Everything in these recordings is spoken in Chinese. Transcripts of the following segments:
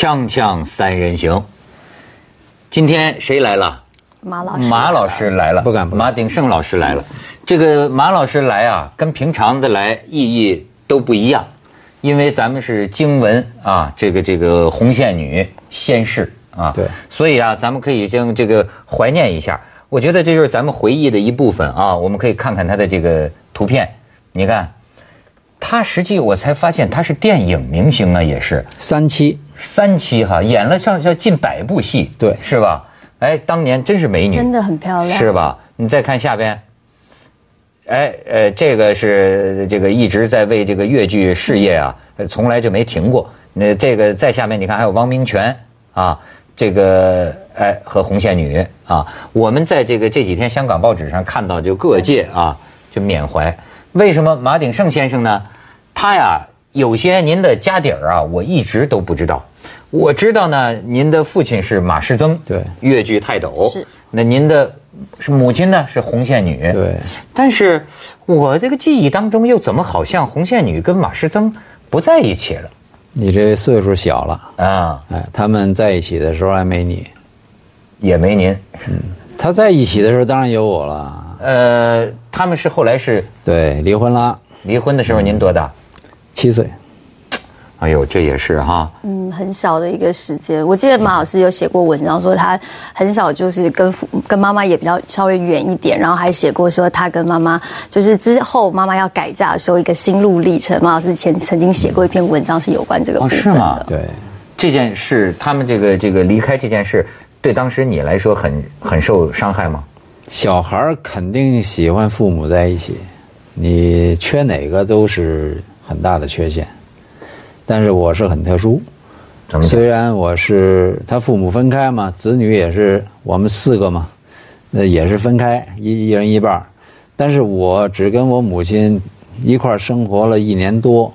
锵锵三人行，今天谁来了？马老师，马老师来了，不敢不敢马鼎盛老师来了。这个马老师来啊，跟平常的来意义都不一样，因为咱们是经文啊，这个这个红线女仙逝啊，对所以啊，咱们可以将这个怀念一下。我觉得这就是咱们回忆的一部分啊，我们可以看看他的这个图片，你看，他实际我才发现他是电影明星啊，也是。三期三期哈，演了上上近百部戏，对是吧？哎，当年真是美女，真的很漂亮，是吧？你再看下边，哎呃，这个是这个一直在为这个越剧事业啊，呃从来就没停过。那这个在下面你看还有汪明荃啊，这个哎和红线女啊，我们在这个这几天香港报纸上看到就各界啊就缅怀。为什么马鼎盛先生呢？他呀有些您的家底儿啊，我一直都不知道。我知道呢，您的父亲是马世曾，对。越剧泰斗。是。那您的是母亲呢是红线女，对，但是我这个记忆当中又怎么好像红线女跟马世曾不在一起了？你这岁数小了，啊？哎，他们在一起的时候还没你，也没您，嗯。他在一起的时候当然有我了，呃，他们是后来是对，离婚了，离婚的时候您多大？七岁，哎呦，这也是哈，嗯，很小的一个时间。我记得马老师有写过文章，说他很小就是跟父跟妈妈也比较稍微远一点，然后还写过说他跟妈妈就是之后妈妈要改嫁的时候一个心路历程。马老师前曾经写过一篇文章是有关这个部分哦是吗。对，这件事，他们这个这个离开这件事，对当时你来说很很受伤害吗？小孩肯定喜欢父母在一起，你缺哪个都是很大的缺陷，但是我是很特殊，虽然我是他父母分开嘛，子女也是我们四个嘛，那也是分开一一人一半儿但是我只跟我母亲一块儿生活了一年多，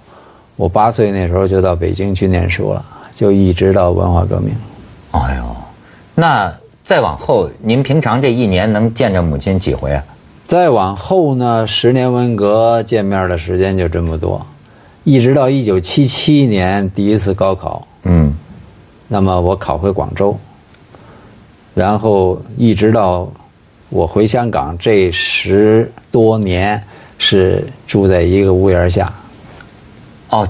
我八岁那时候就到北京去念书了，就一直到文化革命。哎呦，那再往后，您平常这一年能见着母亲几回啊？再往后呢，十年文革见面的时间就这么多，一直到一九七七年第一次高考，嗯，那么我考回广州，然后一直到我回香港这十多年是住在一个屋檐下。哦，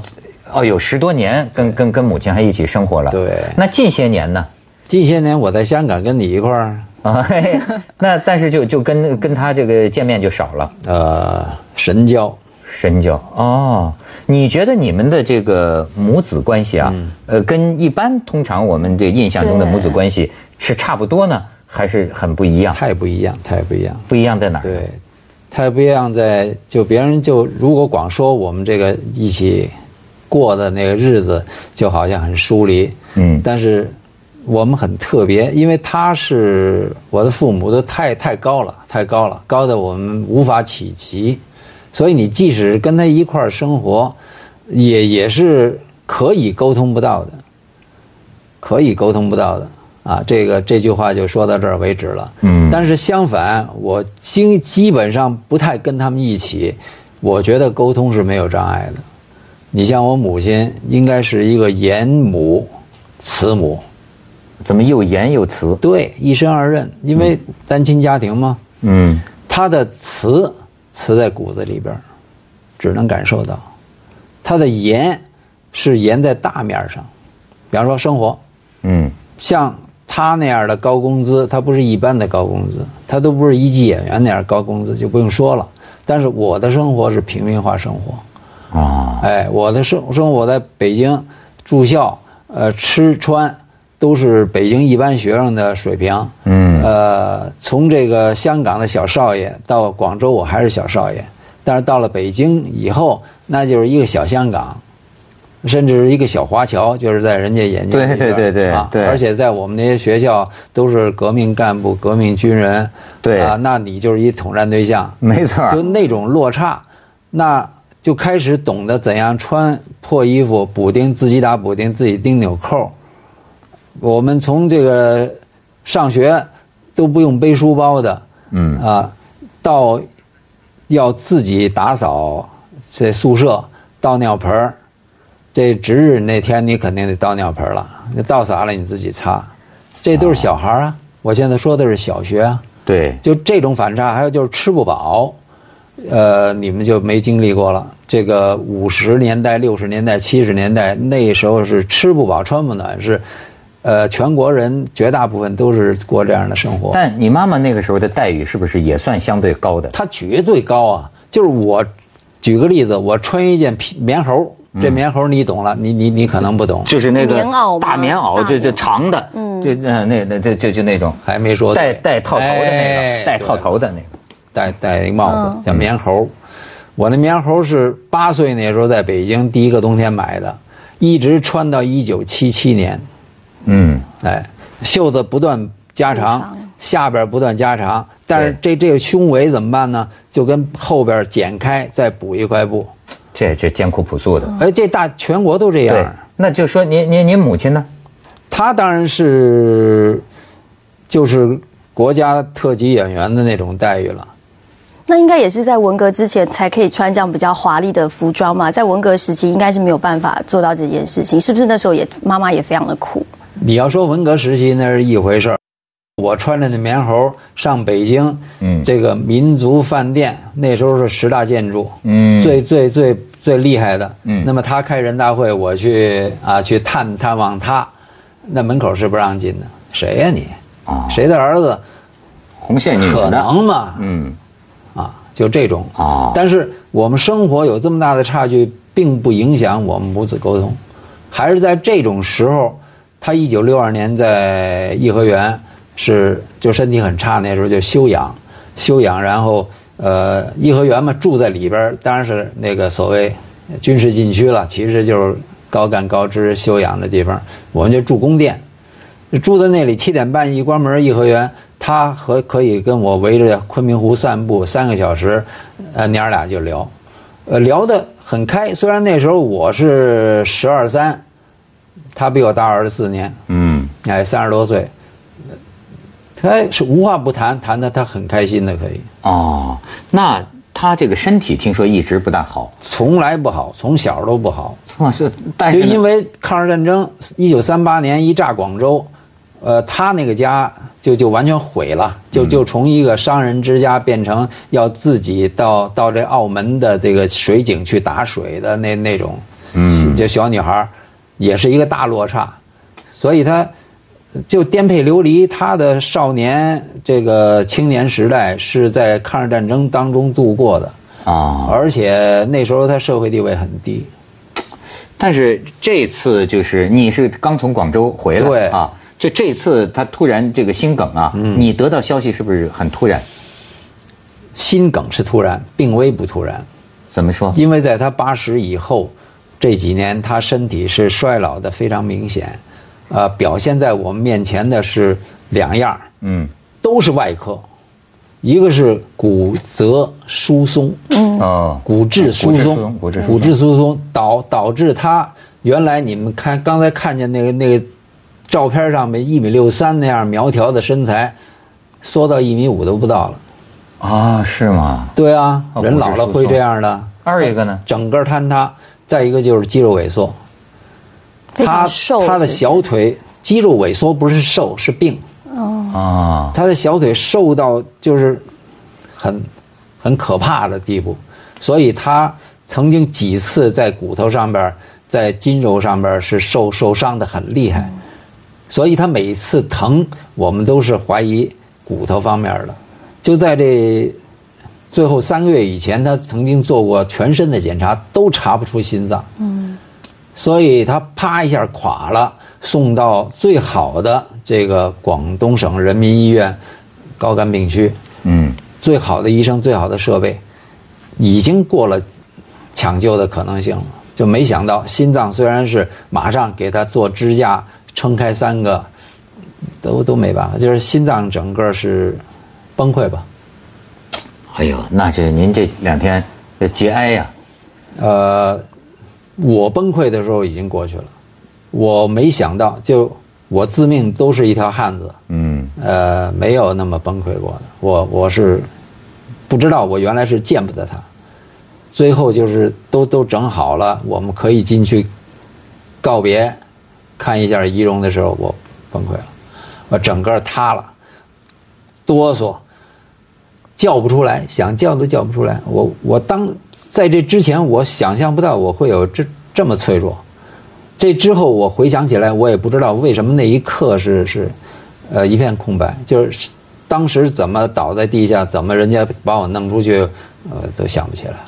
哦，有十多年跟跟跟母亲还一起生活了。对那近些年呢？近些年我在香港跟你一块儿，啊，嘿嘿那但是就就跟跟他这个见面就少了，呃，神交。深交哦。你觉得你们的这个母子关系啊，呃，跟一般通常我们这印象中的母子关系是差不多呢，还是很不一样？太不一样，太不一样。不一样在哪儿？对，太不一样在就别人就如果光说我们这个一起过的那个日子，就好像很疏离。嗯但是我们很特别，因为他是我的父母都太太高了，太高了，高的我们无法企及。所以你即使跟他一块儿生活，也也是可以沟通不到的，可以沟通不到的啊。这个这句话就说到这儿为止了。嗯但是相反，我基基本上不太跟他们一起，我觉得沟通是没有障碍的。你像我母亲，应该是一个严母、慈母，怎么又严又慈？对，一身二任，因为单亲家庭嘛，嗯她的慈慈在骨子里边儿，只能感受到；他的严是严在大面儿上，比方说生活，嗯像他那样的高工资，他不是一般的高工资，他都不是一级演员那样高工资，就不用说了。但是我的生活是平民化生活，啊哎，我的生生活在北京住校，呃，吃穿都是北京一般学生的水平。嗯呃，从这个香港的小少爷到广州，我还是小少爷，但是到了北京以后，那就是一个小香港，甚至是一个小华侨，就是在人家眼睛里边对对对对啊，而且在我们那些学校都是革命干部、革命军人，对。啊，那你就是一统战对象，没错。就那种落差，那就开始懂得怎样穿破衣服，补丁自己打补丁，自己钉纽扣。我们从这个上学都不用背书包的，嗯啊，到要自己打扫这宿舍、倒尿盆儿，这值日那天你肯定得倒尿盆了，那倒洒了你自己擦，这都是小孩啊。我现在说的是小学啊，对，就这种反差，还有就是吃不饱，呃，你们就没经历过了。这个五十年代、六十年代、七十年代那时候是吃不饱穿不暖，是，呃，全国人绝大部分都是过这样的生活。但你妈妈那个时候的待遇是不是也算相对高的？她绝对高啊！就是我，举个例子，我穿一件皮棉猴，这棉猴你懂了，你你你可能不懂，就是那个棉袄大棉袄，就就长的，嗯，就那那那就就就那种还没说对带带套头的那哎个，带套头的那个。戴戴一帽子叫棉猴。我那棉猴是八岁那时候在北京第一个冬天买的，一直穿到一九七七年，嗯，哎，袖子不断加长，下边不断加长，但是这这个胸围怎么办呢？就跟后边剪开，再补一块布。这这艰苦朴素的。哎，这大全国都这样。，那就说您您您母亲呢？她当然是就是国家特级演员的那种待遇了。那应该也是在文革之前才可以穿这样比较华丽的服装嘛，在文革时期应该是没有办法做到这件事情，是不是那时候也妈妈也非常的苦？你要说文革时期那是一回事儿，我穿着那棉猴上北京，嗯。这个民族饭店那时候是十大建筑，嗯。最最最最厉害的，嗯。那么他开人大会，我去啊去探探望他，那门口是不让进的，谁呀、你？啊。谁的儿子？红线女可？能吗？嗯。啊，就这种。啊。但是我们生活有这么大的差距，并不影响我们母子沟通，还是在这种时候，他一九六二年在颐和园是就身体很差，那时候就休养，休养，然后呃颐和园嘛住在里边，当然是那个所谓军事禁区了，其实就是高干高知休养的地方，我们就住宫殿。住在那里，七点半一关门，颐和园，他和可以跟我围着昆明湖散步三个小时，呃，娘儿俩就聊，呃，聊得很开。虽然那时候我是十二三，他比我大二十四年，嗯，哎，三十多岁，他是无话不谈，谈的他很开心的，可以，哦，那她这个身体听说一直不大好，从来不好，从小都不好。哇 是，但是就因为抗日战争，一九三八年一炸广州，呃，他那个家就就完全毁了，就就从一个商人之家变成要自己到到这澳门的这个水井去打水的那那种，嗯。就小女孩儿，也是一个大落差，所以他就颠沛流离，他的少年这个青年时代是在抗日战争当中度过的，啊，而且那时候他社会地位很低。但是这次就是你是刚从广州回来对啊，就这次他突然这个心梗啊，你得到消息是不是很突然？心梗是突然，病危不突然。怎么说？因为在他八十以后这几年，他身体是衰老的非常明显，呃，表现在我们面前的是两样儿，嗯，都是外科，一个是骨折疏松，哦，骨质疏松，骨质疏松骨质疏松导导致他原来你们看刚才看见那个那个照片上面一米六三那样苗条的身材，缩到一米五都不到了。啊，是吗？对啊，哦人老了会这样的。二一个呢？整个坍塌，再一个就是肌肉萎缩。他瘦，他的小腿肌肉萎缩不是瘦是病，啊，他的小腿瘦到就是很很可怕的地步，所以他曾经几次在骨头上边、在筋肉上边是受受伤的很厉害，所以他每次疼，我们都是怀疑骨头方面的。就在这最后三个月以前，他曾经做过全身的检查，都查不出心脏。嗯，所以他啪一下垮了，送到最好的这个广东省人民医院高干病区，嗯，最好的医生、最好的设备，已经过了抢救的可能性了。就没想到心脏虽然是马上给他做支架撑开三个，都都没办法，就是心脏整个是崩溃吧。哎呦，那这您这两天这节哀呀、呃，我崩溃的时候已经过去了，我没想到，就我自命都是一条汉子，嗯，呃，没有那么崩溃过的。我我是不知道，我原来是见不得他。最后就是都都整好了，我们可以进去告别，看一下仪容的时候，我崩溃了，我整个塌了，哆嗦，叫不出来，想叫都叫不出来。我我当在这之前，我想象不到我会有这这么脆弱。这之后，我回想起来，我也不知道为什么那一刻是是，呃，一片空白。就是当时怎么倒在地下，怎么人家把我弄出去，呃，都想不起来了。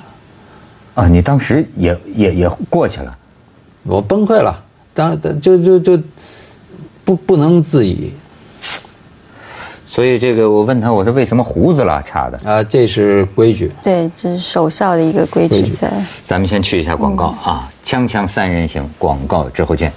啊，你当时也也也过去了，我崩溃了，当就就就不不能自已。所以这个我问他，我说为什么胡子拉碴的？啊，这是规矩。对，这是守孝的一个规矩在。咱们先去一下广告啊，锵锵三人行，广告之后见。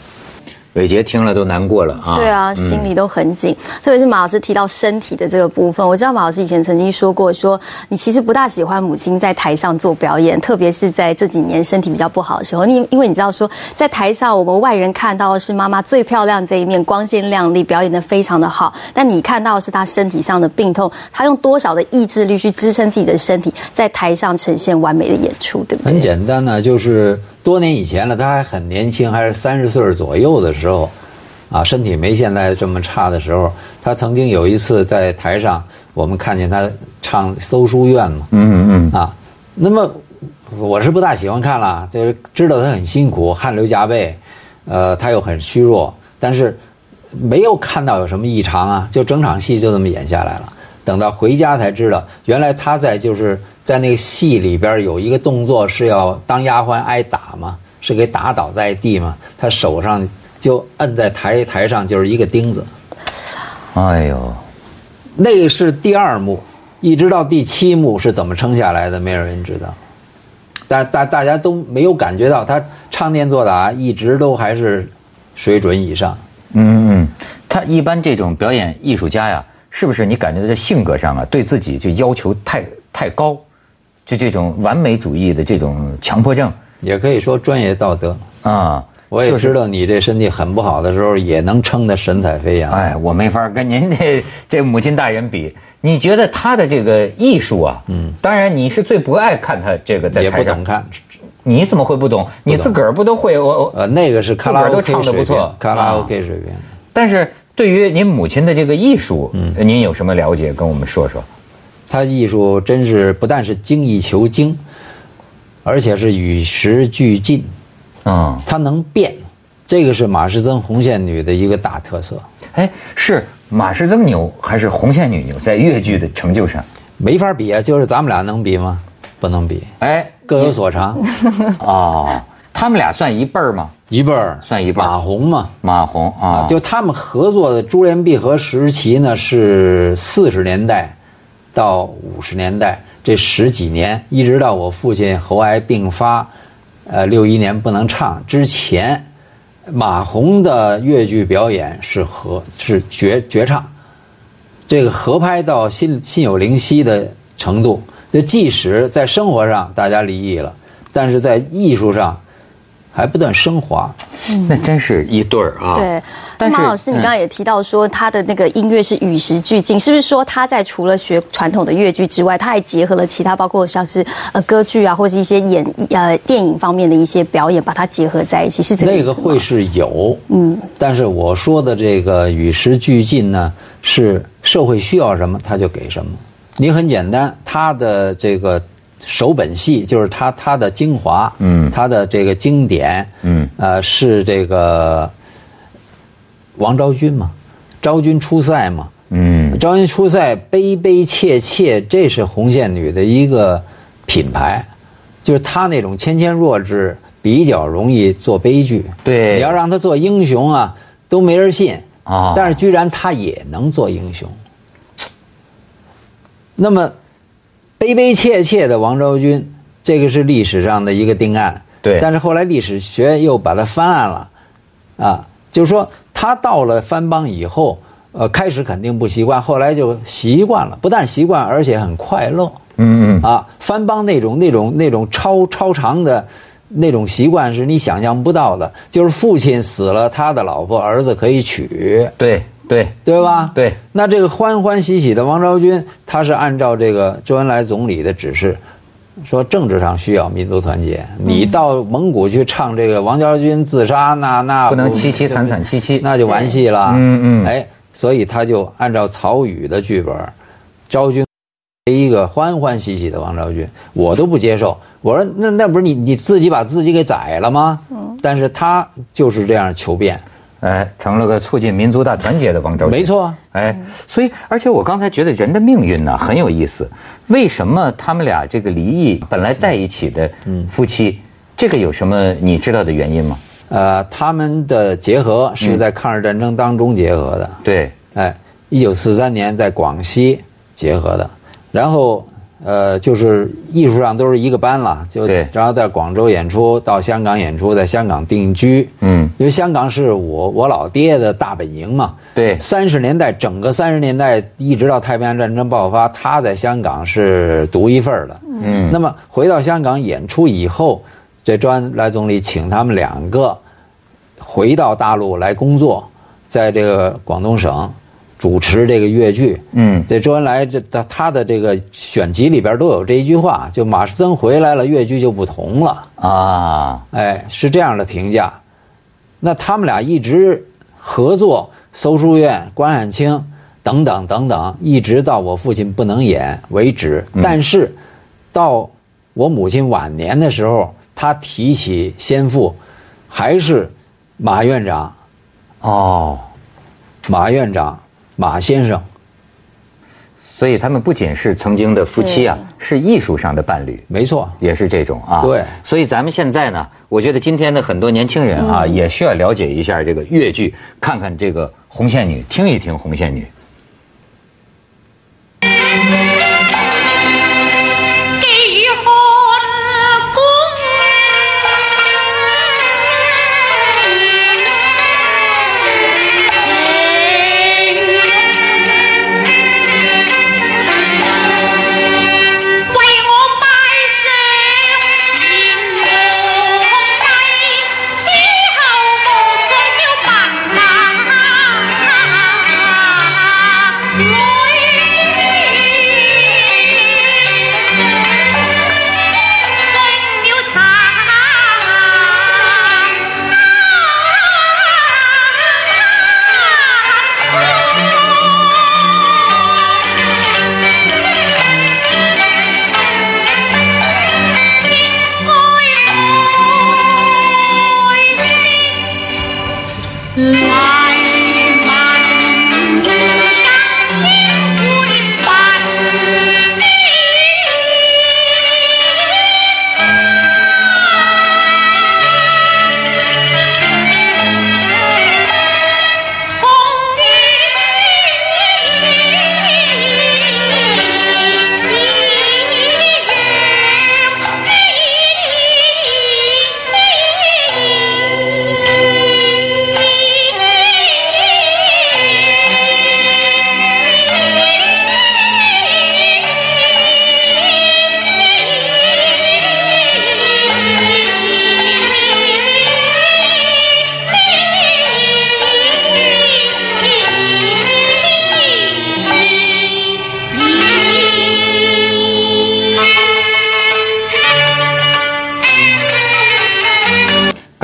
伟杰听了都难过了啊！对啊，心里都很紧。特别是马老师提到身体的这个部分，我知道马老师以前曾经说过，说你其实不大喜欢母亲在台上做表演，特别是在这几年身体比较不好的时候。你因为你知道说，在台上我们外人看到的是妈妈最漂亮这一面，光鲜亮丽，表演的非常的好。但你看到的是她身体上的病痛，她用多少的意志力去支撑自己的身体，在台上呈现完美的演出，对不对？很简单呢，就是。多年以前了，他还很年轻，还是三十岁左右的时候，啊，身体没现在这么差的时候，他曾经有一次在台上，我们看见他唱《搜书院》嘛，嗯嗯嗯，啊，那么我是不大喜欢看了，就是知道他很辛苦，汗流浃背，呃，他又很虚弱，但是没有看到有什么异常啊，就整场戏就这么演下来了。等到回家才知道，原来他在就是在那个戏里边有一个动作是要当丫鬟挨打嘛，是给打倒在地嘛，他手上就摁在台台上就是一个钉子。哎呦，那个是第二幕，一直到第七幕是怎么撑下来的，没有人知道。但大大家都没有感觉到他唱念做打一直都还是水准以上。嗯嗯，他一般这种表演艺术家呀。是不是你感觉在性格上啊，对自己就要求太太高，就这种完美主义的这种强迫症，也可以说专业道德啊。我也知道你这身体很不好的时候，也能撑得神采飞扬。哎，我没法跟您这 这母亲大人比。你觉得他的这个艺术啊，嗯，当然你是最不爱看他这个在台上，也不懂看。你怎么会不懂？你自个儿不都会？我呃，那个是卡拉 OK 水平，卡拉 OK 水平。但是。对于您母亲的这个艺术，嗯，您有什么了解？跟我们说说。她艺术真是不但是精益求精，而且是与时俱进，嗯，他能变，这个是马师曾红线女的一个大特色。哎，是马师曾牛还是红线女牛？在越剧的成就上，没法比啊！就是咱们俩能比吗？不能比。哎，各有所长。啊。他们俩算一辈儿吗？一辈儿，算一辈儿。马红嘛，马红啊，就他们合作的珠联璧合时期呢，是四十年代到五十年代这十几年，一直到我父亲喉癌病发，呃，六一年不能唱之前，马红的越剧表演是合是绝绝唱，这个合拍到心心有灵犀的程度。就即使在生活上大家离异了，但是在艺术上。还不断升华，那真是一对儿啊！对，马老师，你刚刚也提到说他的那个音乐是与时俱进，是不是说他在除了学传统的越剧之外，他还结合了其他，包括像是呃歌剧啊，或是一些演呃电影方面的一些表演，把它结合在一起，是这个那个会是有，嗯，但是我说的这个与时俱进呢，是社会需要什么他就给什么。你很简单，他的这个。首本戏就是他他的精华，嗯，他的这个经典，嗯，呃，是这个王昭君嘛，昭君出塞嘛，嗯，昭君出塞悲悲切切，这是红线女的一个品牌，就是她那种纤纤弱质，比较容易做悲剧，对，你要让她做英雄啊，都没人信啊，但是居然她也能做英雄，那么。悲悲切切的王昭君，这个是历史上的一个定案。对，但是后来历史学又把它翻案了，啊，就是说他到了藩邦以后，呃，开始肯定不习惯，后来就习惯了，不但习惯，而且很快乐。嗯嗯。啊，藩邦那种那种那种超超长的，那种习惯是你想象不到的，就是父亲死了，他的老婆儿子可以娶。对。对对吧？对，那这个欢欢喜喜的王昭君，他是按照这个周恩来总理的指示，说政治上需要民族团结，你到蒙古去唱这个王昭君自杀，那那不能凄凄惨惨戚戚，那就完戏了。嗯嗯，哎，所以他就按照曹禺的剧本，昭君一个欢欢喜喜的王昭君，我都不接受。我说那那不是你你自己把自己给宰了吗？嗯，但是他就是这样求变。哎，成了个促进民族大团结的王昭君。没错，哎，所以而且我刚才觉得人的命运呢很有意思。为什么他们俩这个离异，本来在一起的夫妻，这个有什么你知道的原因吗？呃，他们的结合是在抗日战争当中结合的。对，哎，一九四三年在广西结合的，然后。呃，就是艺术上都是一个班了，就然后在广州演出，到香港演出，在香港定居。嗯，因为香港是我我老爹的大本营嘛。对，三十年代整个三十年代一直到太平洋战争爆发，他在香港是独一份的。嗯，那么回到香港演出以后，这周恩来总理请他们两个回到大陆来工作，在这个广东省。主持这个越剧，嗯，这周恩来这他他的这个选集里边都有这一句话，就马士曾回来了，越剧就不同了啊，哎，是这样的评价。那他们俩一直合作，搜书院、关汉卿等等等等，一直到我父亲不能演为止。但是到我母亲晚年的时候，他提起先父，还是马院长，哦，马院长。马先生，所以他们不仅是曾经的夫妻啊，是艺术上的伴侣，没错，也是这种啊。对，所以咱们现在呢，我觉得今天的很多年轻人啊，也需要了解一下这个越剧，看看这个红线女，听一听红线女。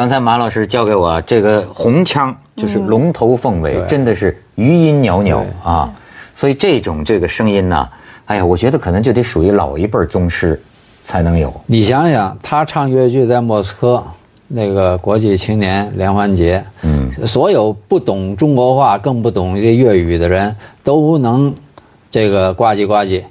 刚才马老师教给我这个红腔，就是龙头凤尾，真的是余音袅袅啊！所以这种这个声音呢，哎呀，我觉得可能就得属于老一辈宗师才能有。你想想，他唱越剧在莫斯科那个国际青年联欢节，嗯，所有不懂中国话更不懂这粤语的人都能这个呱唧呱唧，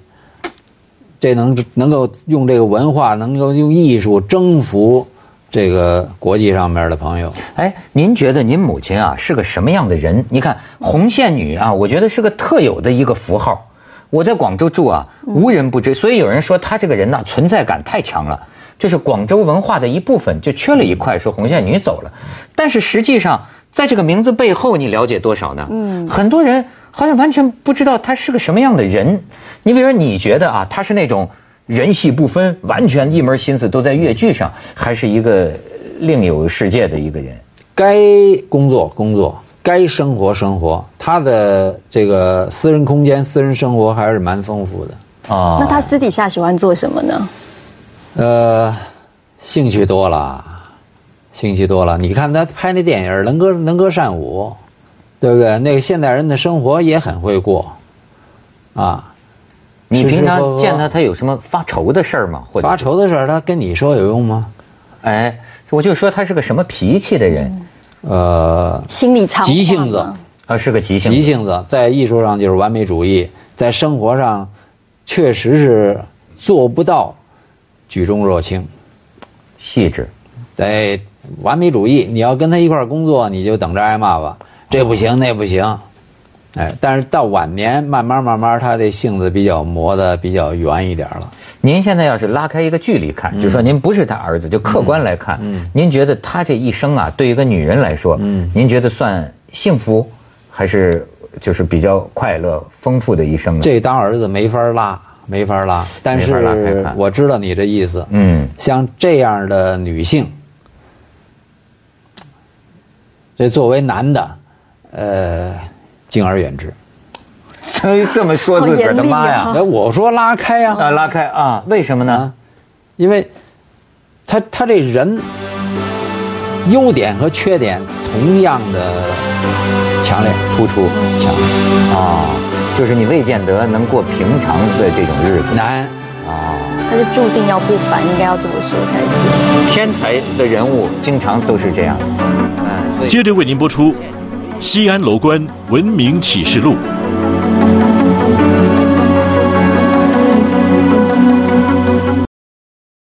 这能能够用这个文化，能够用艺术征服。这个国际上面的朋友，哎，您觉得您母亲啊是个什么样的人？你看红线女啊，我觉得是个特有的一个符号。我在广州住啊，无人不知，所以有人说她这个人呢存在感太强了，就是广州文化的一部分，就缺了一块。说红线女走了，但是实际上在这个名字背后，你了解多少呢？嗯，很多人好像完全不知道她是个什么样的人。你比如说，你觉得啊，她是那种？人戏不分，完全一门心思都在越剧上，还是一个另有世界的一个人。该工作工作，该生活生活。他的这个私人空间、私人生活还是蛮丰富的啊。那他私底下喜欢做什么呢？呃，兴趣多了，兴趣多了。你看他拍那电影能歌能歌善舞，对不对？那个现代人的生活也很会过，啊。你平常见他，他有什么发愁的事儿吗？或者发愁的事儿，他跟你说有用吗？哎，我就说他是个什么脾气的人？呃，心理苍急性子啊，是个急性急性子，在艺术上就是完美主义，在生活上确实是做不到举重若轻，细致，在完美主义。你要跟他一块儿工作，你就等着挨骂吧，这不行那不行。哎，但是到晚年，慢慢慢慢，他的性子比较磨得比较圆一点了。您现在要是拉开一个距离看，就说您不是他儿子，就客观来看，您觉得他这一生啊，对一个女人来说，您觉得算幸福，还是就是比较快乐、丰富的一生呢？这当儿子没法拉，没法拉。但是我知道你的意思。嗯，像这样的女性，这作为男的，呃。敬而远之，这么说自个儿的妈呀！哎，我说拉开啊，啊，拉开啊！为什么呢？因为，他他这人优点和缺点同样的强烈突出，强啊，就是你未见得能过平常的这种日子，难啊，他就注定要不凡，应该要这么说才行。天才的人物经常都是这样，嗯。接着为您播出。西安楼观文明启示录。